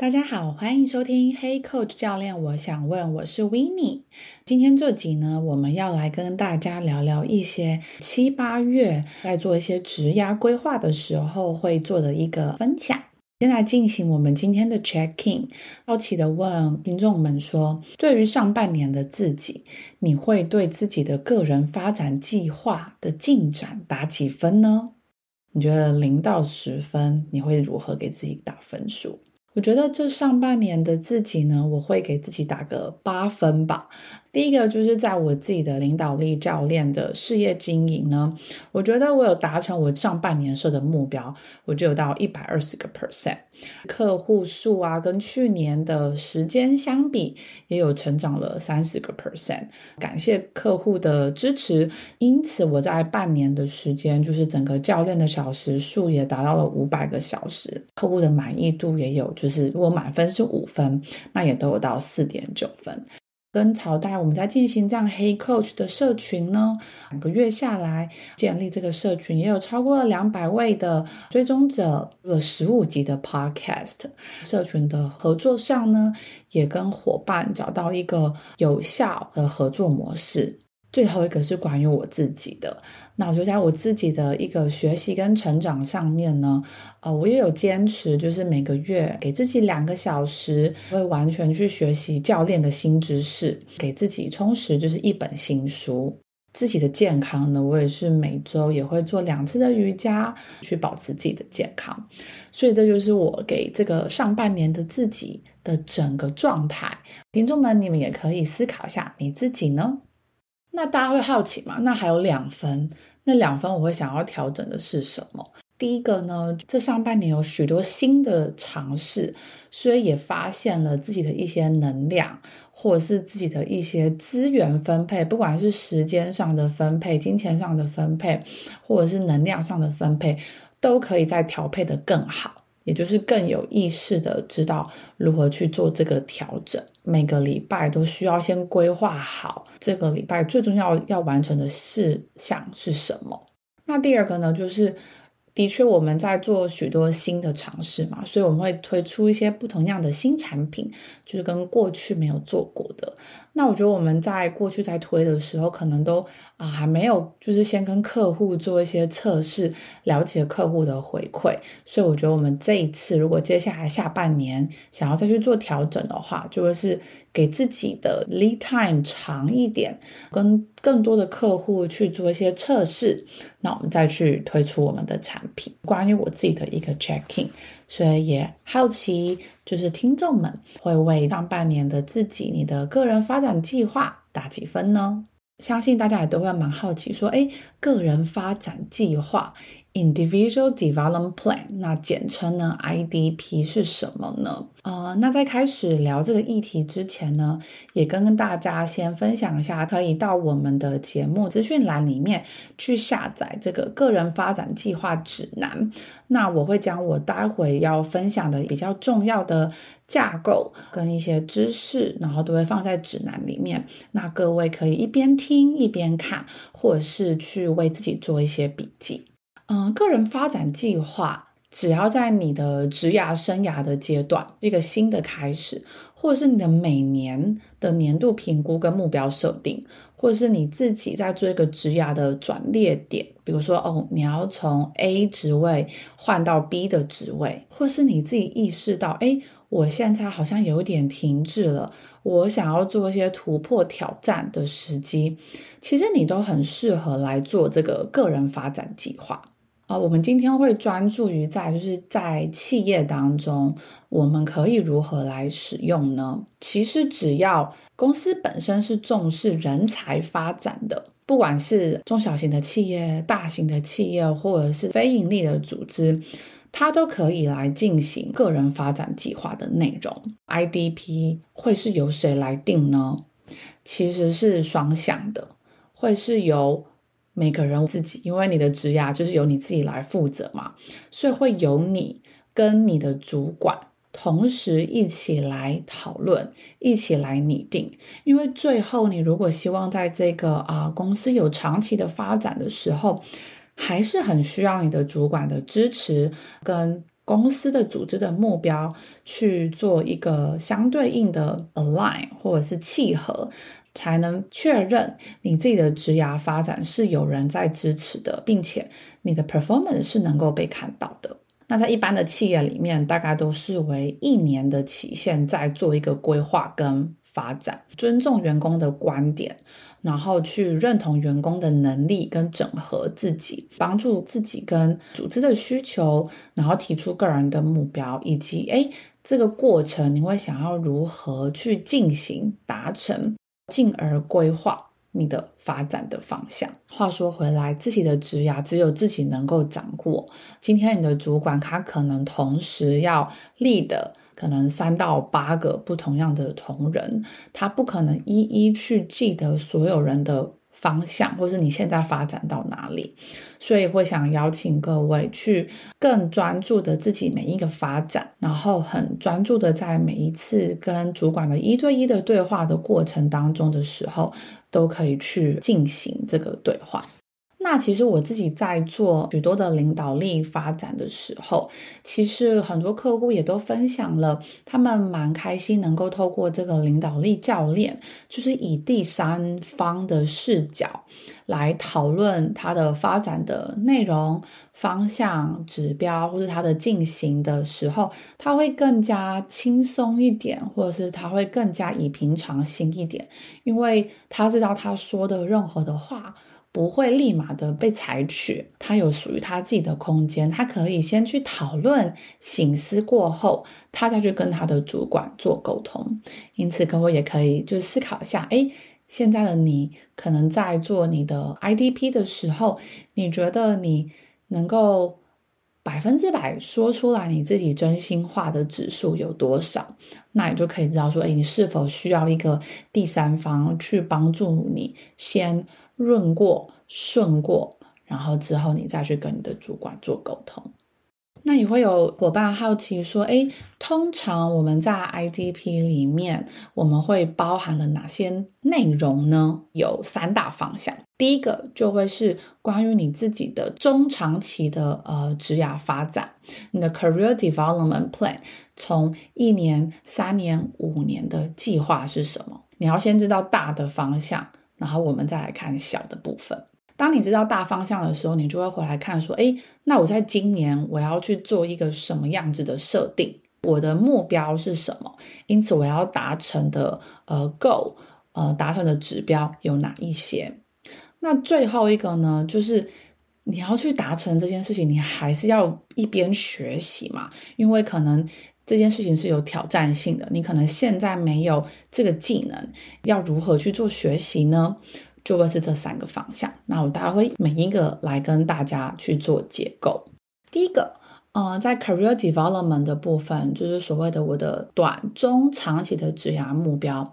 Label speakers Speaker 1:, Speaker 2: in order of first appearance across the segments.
Speaker 1: 大家好，欢迎收听 Hey Coach 教练，我想问，我是 Winnie。今天这集呢，我们要来跟大家聊聊一些七八月在做一些职涯规划的时候会做的一个分享。先来进行我们今天的 check in，好奇的问听众们说，对于上半年的自己，你会对自己的个人发展计划的进展打几分呢？你觉得零到十分，你会如何给自己打分数？我觉得这上半年的自己呢，我会给自己打个八分吧。第一个就是在我自己的领导力教练的事业经营呢，我觉得我有达成我上半年设的目标，我就有到一百二十个 percent，客户数啊，跟去年的时间相比，也有成长了三十个 percent。感谢客户的支持，因此我在半年的时间，就是整个教练的小时数也达到了五百个小时，客户的满意度也有，就是如果满分是五分，那也都有到四点九分。跟朝代，我们在进行这样黑 Coach 的社群呢，两个月下来建立这个社群，也有超过了两百位的追踪者，有十五集的 Podcast。社群的合作上呢，也跟伙伴找到一个有效的合作模式。最后一个是关于我自己的，那我就在我自己的一个学习跟成长上面呢，呃，我也有坚持，就是每个月给自己两个小时，会完全去学习教练的新知识，给自己充实，就是一本新书。自己的健康呢，我也是每周也会做两次的瑜伽，去保持自己的健康。所以这就是我给这个上半年的自己的整个状态。听众们，你们也可以思考一下你自己呢？那大家会好奇嘛？那还有两分，那两分我会想要调整的是什么？第一个呢，这上半年有许多新的尝试，所以也发现了自己的一些能量，或者是自己的一些资源分配，不管是时间上的分配、金钱上的分配，或者是能量上的分配，都可以再调配得更好。也就是更有意识的知道如何去做这个调整。每个礼拜都需要先规划好这个礼拜最重要要完成的事项是什么。那第二个呢，就是的确我们在做许多新的尝试嘛，所以我们会推出一些不同样的新产品，就是跟过去没有做过的。那我觉得我们在过去在推的时候，可能都啊还没有，就是先跟客户做一些测试，了解客户的回馈。所以我觉得我们这一次，如果接下来下半年想要再去做调整的话，就会是给自己的 lead time 长一点，跟更多的客户去做一些测试，那我们再去推出我们的产品。关于我自己的一个 checking。所以也好奇，就是听众们会为上半年的自己，你的个人发展计划打几分呢？相信大家也都会蛮好奇，说，诶，个人发展计划。Individual Development Plan，那简称呢 IDP 是什么呢？呃，那在开始聊这个议题之前呢，也跟大家先分享一下，可以到我们的节目资讯栏里面去下载这个个人发展计划指南。那我会将我待会要分享的比较重要的架构跟一些知识，然后都会放在指南里面。那各位可以一边听一边看，或者是去为自己做一些笔记。嗯，个人发展计划，只要在你的职涯生涯的阶段，一个新的开始，或者是你的每年的年度评估跟目标设定，或者是你自己在做一个职涯的转捩点，比如说哦，你要从 A 职位换到 B 的职位，或是你自己意识到，诶，我现在好像有点停滞了，我想要做一些突破挑战的时机，其实你都很适合来做这个个人发展计划。啊，我们今天会专注于在就是在企业当中，我们可以如何来使用呢？其实只要公司本身是重视人才发展的，不管是中小型的企业、大型的企业，或者是非营利的组织，它都可以来进行个人发展计划的内容。IDP 会是由谁来定呢？其实是双向的，会是由每个人自己，因为你的职涯就是由你自己来负责嘛，所以会由你跟你的主管同时一起来讨论，一起来拟定。因为最后你如果希望在这个啊、公司有长期的发展的时候，还是很需要你的主管的支持跟公司的组织的目标去做一个相对应的 align 或者是契合，才能确认你自己的职涯发展是有人在支持的，并且你的 performance 是能够被看到的。那在一般的企业里面，大概都是为一年的期限在做一个规划跟发展，尊重员工的观点。然后去认同员工的能力跟整合自己，帮助自己跟组织的需求，然后提出个人的目标，以及诶这个过程你会想要如何去进行达成，进而规划你的发展的方向。话说回来，自己的职涯只有自己能够掌握。今天你的主管他可能同时要立的可能三到八个不同样的同仁，他不可能一一去记得所有人的方向，或是你现在发展到哪里，所以会想邀请各位去更专注的自己每一个发展，然后很专注的在每一次跟主管的一对一的对话的过程当中的时候，都可以去进行这个对话。那其实我自己在做许多的领导力发展的时候，其实很多客户也都分享了，他们蛮开心能够透过这个领导力教练，就是以第三方的视角来讨论他的发展的内容、方向、指标，或是他的进行的时候，他会更加轻松一点，或者是他会更加以平常心一点，因为他知道他说的任何的话。不会立马的被采取，他有属于他自己的空间，他可以先去讨论、醒思过后，他再去跟他的主管做沟通。因此，各位也可以就思考一下，诶，现在的你可能在做你的 IDP 的时候，你觉得你能够百分之百说出来你自己真心话的指数有多少？那你就可以知道说，诶，你是否需要一个第三方去帮助你先。润过、顺过，然后之后你再去跟你的主管做沟通。那也会有伙伴好奇说：“诶，通常我们在 IDP 里面，我们会包含了哪些内容呢？有三大方向。第一个就会是关于你自己的中长期的呃职涯发展，你的 Career Development Plan，从一年、三年、五年的计划是什么？你要先知道大的方向。”然后我们再来看小的部分。当你知道大方向的时候，你就会回来看说：诶，那我在今年我要去做一个什么样子的设定？我的目标是什么？因此我要达成的呃 goal，呃达成的指标有哪一些？那最后一个呢，就是你要去达成这件事情，你还是要一边学习嘛，因为可能。这件事情是有挑战性的，你可能现在没有这个技能，要如何去做学习呢？就会是这三个方向。那我大概会每一个来跟大家去做结构。第一个，呃，在 career development 的部分，就是所谓的我的短、中、长期的职涯目标，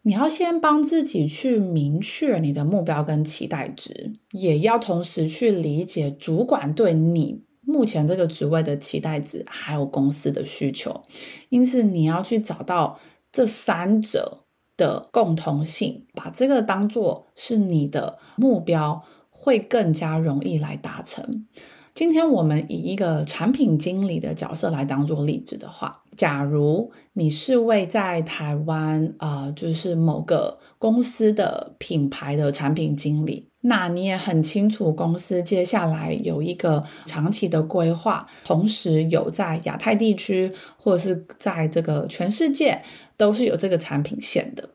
Speaker 1: 你要先帮自己去明确你的目标跟期待值，也要同时去理解主管对你。目前这个职位的期待值，还有公司的需求，因此你要去找到这三者的共同性，把这个当做是你的目标，会更加容易来达成。今天我们以一个产品经理的角色来当做例子的话，假如你是位在台湾啊、呃，就是某个公司的品牌的产品经理。那你也很清楚，公司接下来有一个长期的规划，同时有在亚太地区或者是在这个全世界都是有这个产品线的。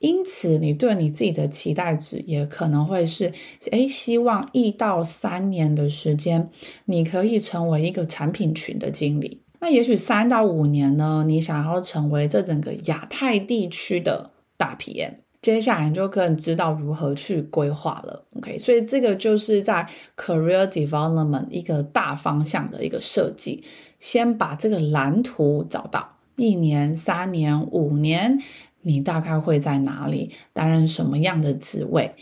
Speaker 1: 因此，你对你自己的期待值也可能会是：诶，希望一到三年的时间，你可以成为一个产品群的经理。那也许三到五年呢，你想要成为这整个亚太地区的大 PM。接下来你就更知道如何去规划了，OK？所以这个就是在 career development 一个大方向的一个设计，先把这个蓝图找到，一年、三年、五年，你大概会在哪里担任什么样的职位，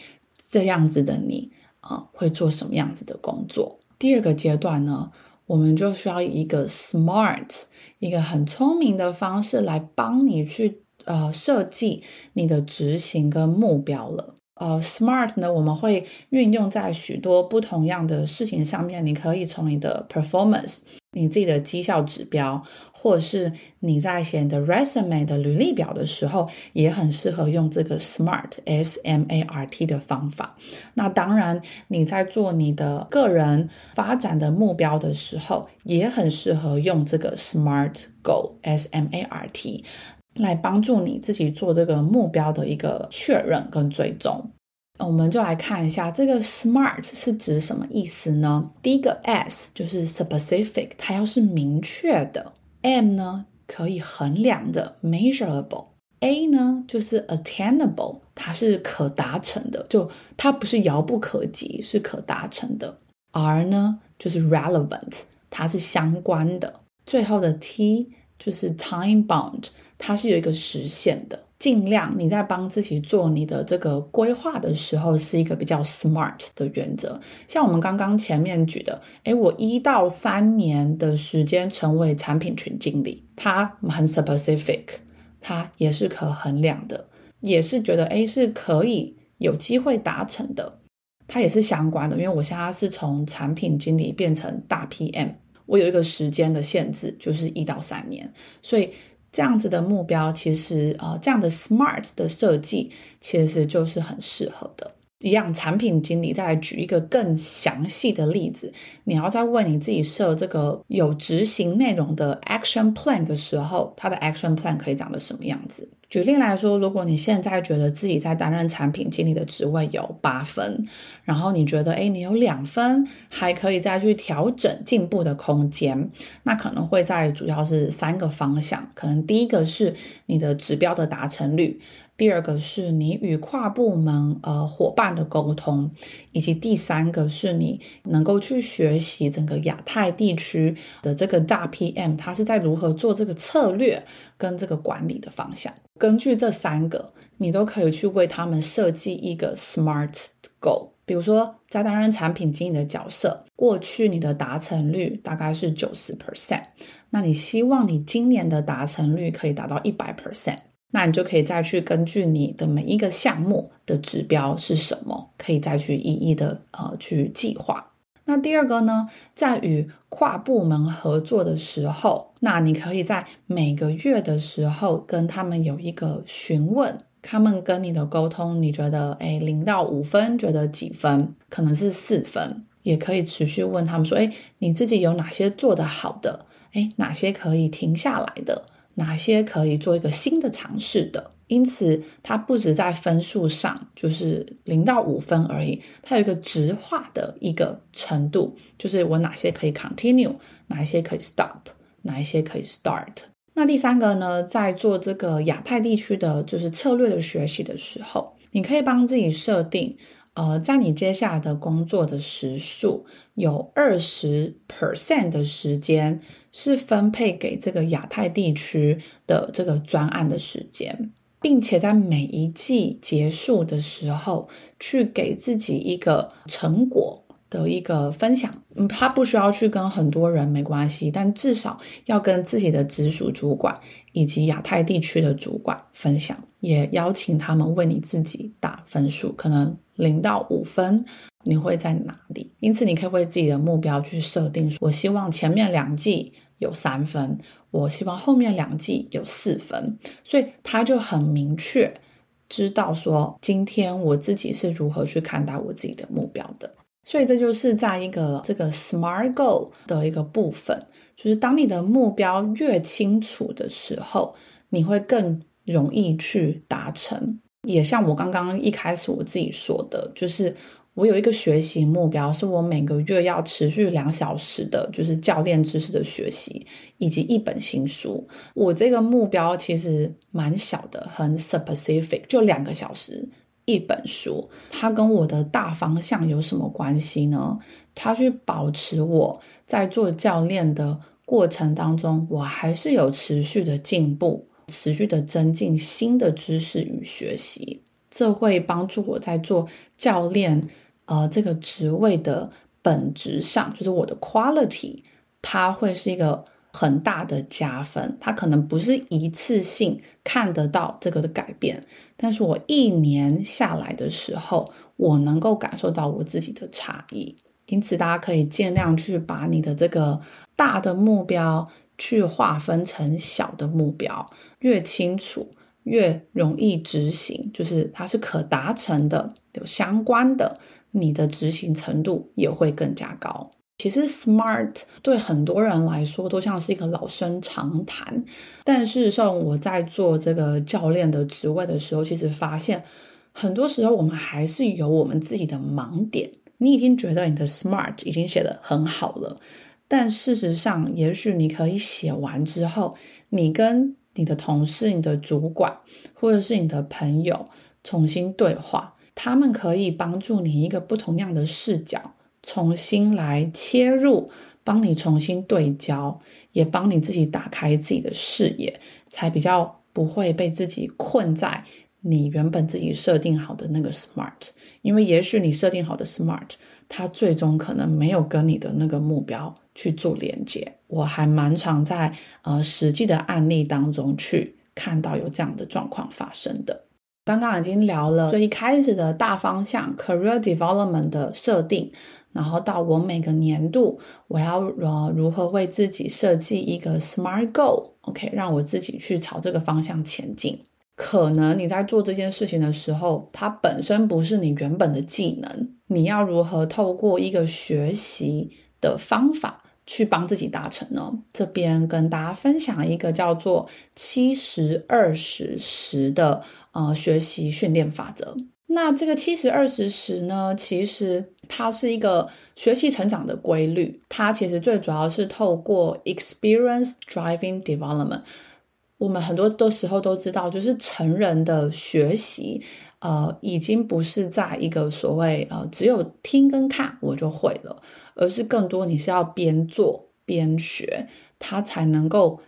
Speaker 1: 这样子的你啊、会做什么样子的工作。第二个阶段呢，我们就需要一个 smart，一个很聪明的方式来帮你去呃设计你的执行跟目标了。呃，smart 呢，我们会运用在许多不同样的事情上面。你可以从你的 performance，你自己的绩效指标，或是你在写你的 resume 的履历表的时候，也很适合用这个 smart，S M A R T 的方法。那当然，你在做你的个人发展的目标的时候，也很适合用这个 smart goal，S M A R T。来帮助你自己做这个目标的一个确认跟追踪。我们就来看一下这个 SMART 是指什么意思呢？第一个 S 就是 specific，它要是明确的。；M 呢可以衡量的 measurable；A 呢就是 attainable，它是可达成的，就它不是遥不可及，是可达成的。；R 呢就是 relevant，它是相关的；最后的 T 就是 time bound。它是有一个时限的，尽量你在帮自己做你的这个规划的时候，是一个比较 smart 的原则。像我们刚刚前面举的，诶，我一到三年的时间成为产品群经理，它很 specific，它也是可衡量的，也是觉得诶是可以有机会达成的，它也是相关的。因为我现在是从产品经理变成大 PM，我有一个时间的限制，就是一到三年，所以。这样子的目标，其实呃，这样的 SMART 的设计，其实就是很适合的。一样，产品经理再来举一个更详细的例子，你要在为你自己设这个有执行内容的 Action Plan 的时候，它的 Action Plan 可以长得什么样子？举例来说，如果你现在觉得自己在担任产品经理的职位有八分，然后你觉得，诶，你有两分还可以再去调整进步的空间，那可能会在主要是三个方向。可能第一个是你的指标的达成率，第二个是你与跨部门呃伙伴的沟通，以及第三个是你能够去学习整个亚太地区的这个大 PM，他是在如何做这个策略跟这个管理的方向。根据这三个，你都可以去为他们设计一个 SMART Goal。比如说，在担任产品经理的角色，过去你的达成率大概是九十 percent，那你希望你今年的达成率可以达到一百 percent，那你就可以再去根据你的每一个项目的指标是什么，可以再去一一的呃去计划。那第二个呢，在与跨部门合作的时候，那你可以在每个月的时候跟他们有一个询问，他们跟你的沟通，你觉得，诶，零到五分，觉得几分？可能是四分，也可以持续问他们说，诶，你自己有哪些做得好的？诶，哪些可以停下来的？哪些可以做一个新的尝试的？因此，它不止在分数上，就是零到五分而已，它有一个直化的一个程度，就是我哪些可以 continue，哪一些可以 stop，哪一些可以 start。那第三个呢，在做这个亚太地区的就是策略的学习的时候，你可以帮自己设定。呃，在你接下来的工作的时数，有二十 percent 的时间是分配给这个亚太地区的这个专案的时间，并且在每一季结束的时候，去给自己一个成果的一个分享。嗯，他不需要去跟很多人没关系，但至少要跟自己的直属主管以及亚太地区的主管分享，也邀请他们为你自己打分数，可能。零到五分，你会在哪里？因此，你可以为自己的目标去设定：我希望前面两季有三分，我希望后面两季有四分。所以他就很明确知道说，今天我自己是如何去看待我自己的目标的。所以这就是在一个这个 SMART GO 的一个部分，就是当你的目标越清楚的时候，你会更容易去达成。也像我刚刚一开始我自己说的，就是我有一个学习目标，是我每个月要持续两小时的，就是教练知识的学习，以及一本新书。我这个目标其实蛮小的，很 specific，就两个小时一本书。它跟我的大方向有什么关系呢？它去保持我在做教练的过程当中，我还是有持续的进步。持续的增进新的知识与学习，这会帮助我在做教练呃这个职位的本质上，就是我的 quality，它会是一个很大的加分。它可能不是一次性看得到这个的改变，但是我一年下来的时候，我能够感受到我自己的差异。因此，大家可以尽量去把你的这个大的目标去划分成小的目标，越清楚越容易执行，就是它是可达成的，有相关的，你的执行程度也会更加高。其实，SMART 对很多人来说都像是一个老生常谈，但事实上，我在做这个教练的职位的时候，其实发现很多时候我们还是有我们自己的盲点。你已经觉得你的 SMART 已经写得很好了，但事实上，也许你可以写完之后，你跟你的同事、你的主管，或者是你的朋友重新对话，他们可以帮助你一个不同样的视角，重新来切入，帮你重新对焦，也帮你自己打开自己的视野，才比较不会被自己困在你原本自己设定好的那个 SMART。因为也许你设定好的 SMART，它最终可能没有跟你的那个目标去做连接。我还蛮常在呃实际的案例当中去看到有这样的状况发生的。刚刚已经聊了最一开始的大方向 Career Development 的设定，然后到我每个年度我要呃如何为自己设计一个 SMART Goal，OK，让我自己去朝这个方向前进。可能你在做这件事情的时候，它本身不是你原本的技能，你要如何透过一个学习的方法去帮自己达成呢？这边跟大家分享一个叫做七十二十十的呃学习训练法则。那这个七十二十十呢，其实它是一个学习成长的规律，它其实最主要是透过 experience driving development。我们很多的时候都知道，就是成人的学习，呃，已经不是在一个所谓呃只有听跟看我就会了，而是更多你是要边做边学，它才能够。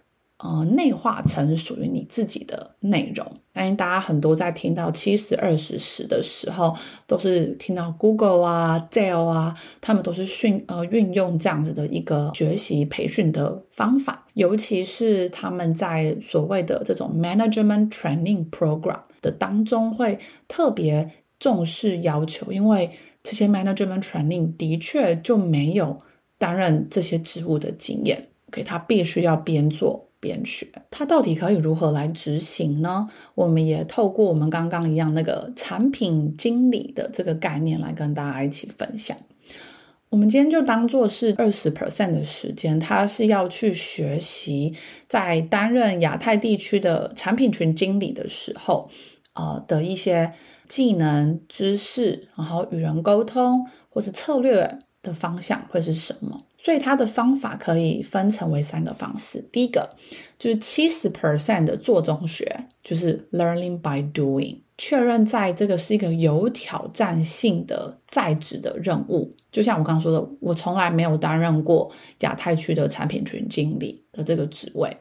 Speaker 1: 呃，内化成属于你自己的内容。相信大家很多在听到七十二十十的时候，都是听到 Google 啊、Dell 啊，他们都是训呃运用这样子的一个学习培训的方法。尤其是他们在所谓的这种 Management Training Program 的当中，会特别重视要求，因为这些 Management Training 的确就没有担任这些职务的经验，OK，他必须要边做。边学，它到底可以如何来执行呢？我们也透过我们刚刚一样那个产品经理的这个概念来跟大家一起分享。我们今天就当做是二十 percent 的时间，他是要去学习在担任亚太地区的产品群经理的时候，呃的一些技能、知识，然后与人沟通或是策略的方向会是什么？所以它的方法可以分成为三个方式。第一个就是七十 percent 的做中学，就是 learning by doing，确认在这个是一个有挑战性的在职的任务。就像我刚刚说的，我从来没有担任过亚太区的产品群经理的这个职位，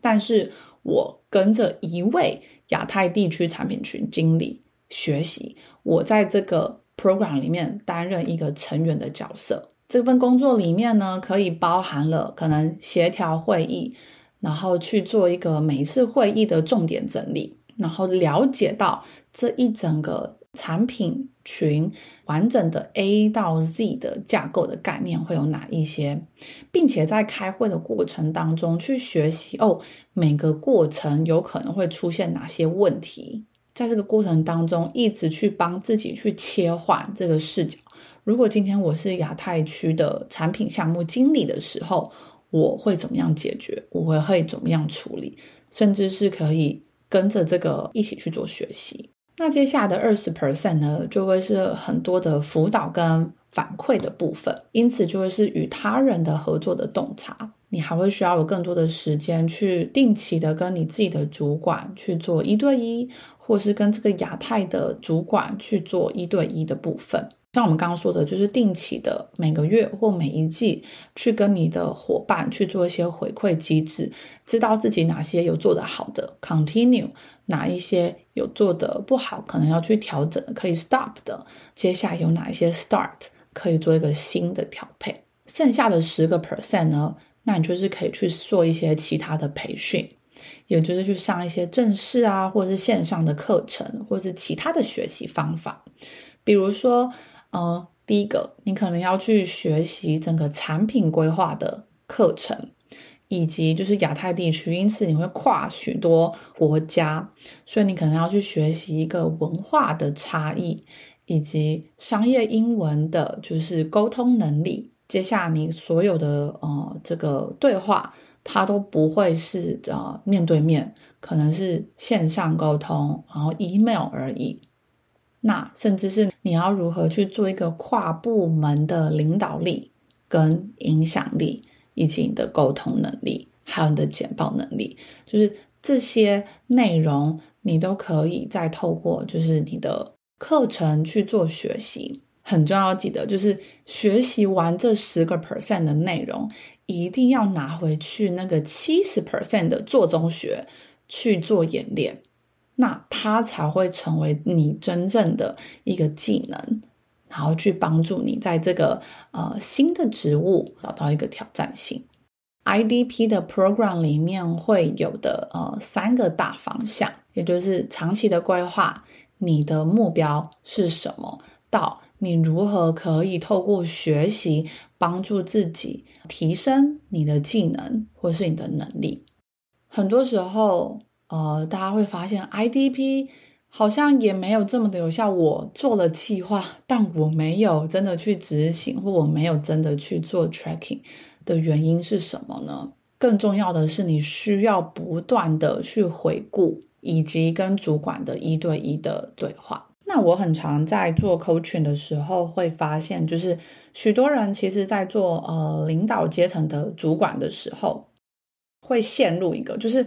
Speaker 1: 但是我跟着一位亚太地区产品群经理学习，我在这个 program 里面担任一个成员的角色。这份工作里面呢，可以包含了可能协调会议，然后去做一个每一次会议的重点整理，然后了解到这一整个产品群完整的 A 到 Z 的架构的概念会有哪一些，并且在开会的过程当中去学习哦，每个过程有可能会出现哪些问题，在这个过程当中一直去帮自己去切换这个视角。如果今天我是亚太区的产品项目经理的时候，我会怎么样解决？我会会怎么样处理？甚至是可以跟着这个一起去做学习。那接下来的二十 percent 呢，就会是很多的辅导跟反馈的部分，因此就会是与他人的合作的洞察。你还会需要有更多的时间去定期的跟你自己的主管去做一对一，或是跟这个亚太的主管去做一对一的部分。像我们刚刚说的，就是定期的每个月或每一季去跟你的伙伴去做一些回馈机制，知道自己哪些有做得好的，continue，哪一些有做得不好，可能要去调整，可以 stop 的，接下来有哪一些 start，可以做一个新的调配。剩下的十个 percent 呢，那你就是可以去做一些其他的培训，也就是去上一些正式啊，或者是线上的课程，或者是其他的学习方法，比如说。呃，第一个，你可能要去学习整个产品规划的课程，以及就是亚太地区，因此你会跨许多国家，所以你可能要去学习一个文化的差异，以及商业英文的，就是沟通能力。接下你所有的呃这个对话，它都不会是呃面对面，可能是线上沟通，然后 email 而已。那甚至是你要如何去做一个跨部门的领导力跟影响力，以及你的沟通能力，还有你的简报能力，就是这些内容你都可以再透过就是你的课程去做学习。很重要，记得就是学习完这十个 percent 的内容，一定要拿回去那个七十 percent 的做中学去做演练。那它才会成为你真正的一个技能，然后去帮助你在这个呃新的职务找到一个挑战性。IDP 的 program 里面会有的呃三个大方向，也就是长期的规划，你的目标是什么？到你如何可以透过学习帮助自己提升你的技能或是你的能力。很多时候。呃，大家会发现 IDP 好像也没有这么的有效。我做了计划，但我没有真的去执行，或我没有真的去做 tracking 的原因是什么呢？更重要的是，你需要不断的去回顾，以及跟主管的一对一的对话。那我很常在做 coaching 的时候，会发现，就是许多人其实在做呃领导阶层的主管的时候，会陷入一个就是。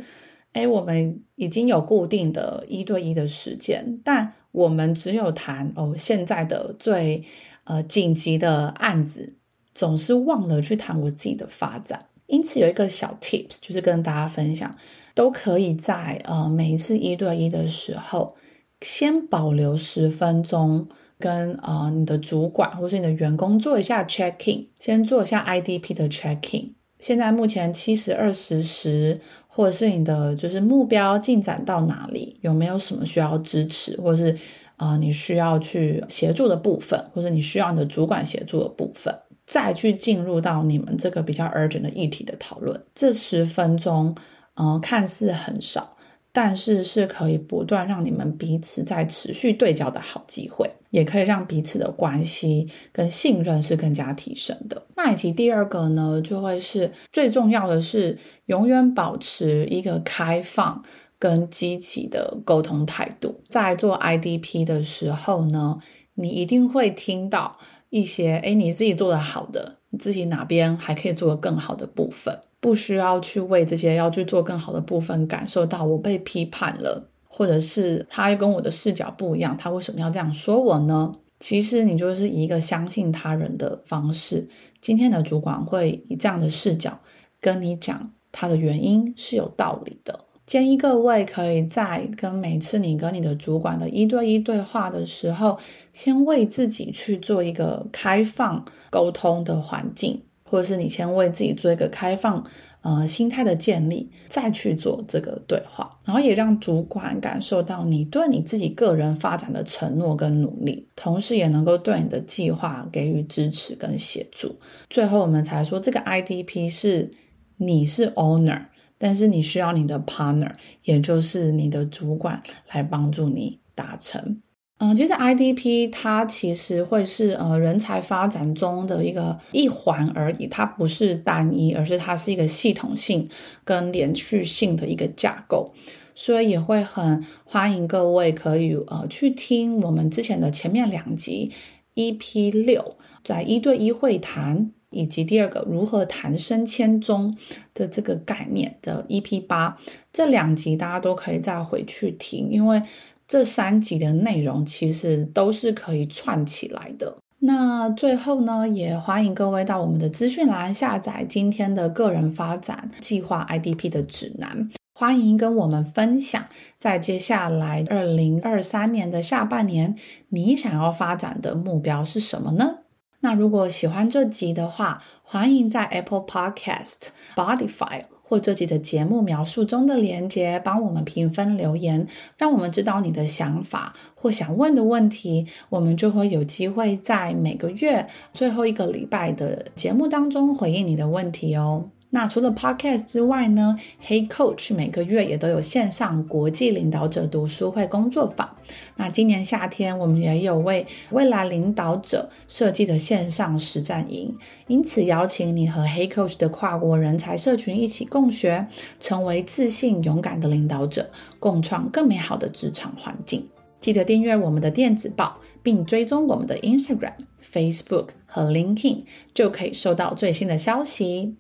Speaker 1: 哎，我们已经有固定的一对一的时间，但我们只有谈哦现在的最呃紧急的案子，总是忘了去谈我自己的发展。因此有一个小 tips，就是跟大家分享，都可以在呃每一次一对一的时候，先保留十分钟，跟呃你的主管或是你的员工做一下 checking，先做一下 IDP 的 checking。现在目前七十二十十，或者是你的就是目标进展到哪里，有没有什么需要支持，或者是啊、呃、你需要去协助的部分，或者你需要你的主管协助的部分，再去进入到你们这个比较 urgent 的议题的讨论。这十分钟，嗯、看似很少。但是是可以不断让你们彼此在持续对焦的好机会，也可以让彼此的关系跟信任是更加提升的。那以及第二个呢，就会是最重要的是永远保持一个开放跟积极的沟通态度。在做 IDP 的时候呢，你一定会听到一些，诶，你自己做得好的，你自己哪边还可以做得更好的部分。不需要去为这些要去做更好的部分感受到我被批判了，或者是他跟我的视角不一样，他为什么要这样说我呢？其实你就是以一个相信他人的方式，今天的主管会以这样的视角跟你讲他的原因是有道理的。建议各位可以在跟每次你跟你的主管的一对一对话的时候，先为自己去做一个开放沟通的环境。或者是你先为自己做一个开放，呃，心态的建立，再去做这个对话，然后也让主管感受到你对你自己个人发展的承诺跟努力，同时也能够对你的计划给予支持跟协助。最后我们才说，这个 IDP 是你是 owner，但是你需要你的 partner，也就是你的主管来帮助你达成。嗯，其实 IDP 它其实会是呃人才发展中的一个一环而已，它不是单一，而是它是一个系统性跟连续性的一个架构，所以也会很欢迎各位可以呃去听我们之前的前面两集 EP 六，在一对一会谈以及第二个如何谈升迁中的这个概念的 EP 八，这两集大家都可以再回去听，因为。这三集的内容其实都是可以串起来的。那最后呢，也欢迎各位到我们的资讯栏下载今天的个人发展计划 IDP 的指南。欢迎跟我们分享，在接下来二零二三年的下半年，你想要发展的目标是什么呢？那如果喜欢这集的话，欢迎在 Apple Podcast、Spotify 或自己的节目描述中的连接帮我们评分留言，让我们知道你的想法或想问的问题，我们就会有机会在每个月最后一个礼拜的节目当中回应你的问题哦。那除了 Podcast 之外呢，Hey Coach 每个月也都有线上国际领导者读书会工作坊。那今年夏天我们也有为未来领导者设计的线上实战营，因此邀请你和 Hey Coach 的跨国人才社群一起共学，成为自信勇敢的领导者，共创更美好的职场环境。记得订阅我们的电子报，并追踪我们的 Instagram、Facebook 和 LinkedIn，就可以收到最新的消息。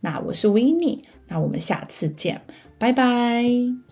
Speaker 1: 那我是维尼那我们下次见，拜拜。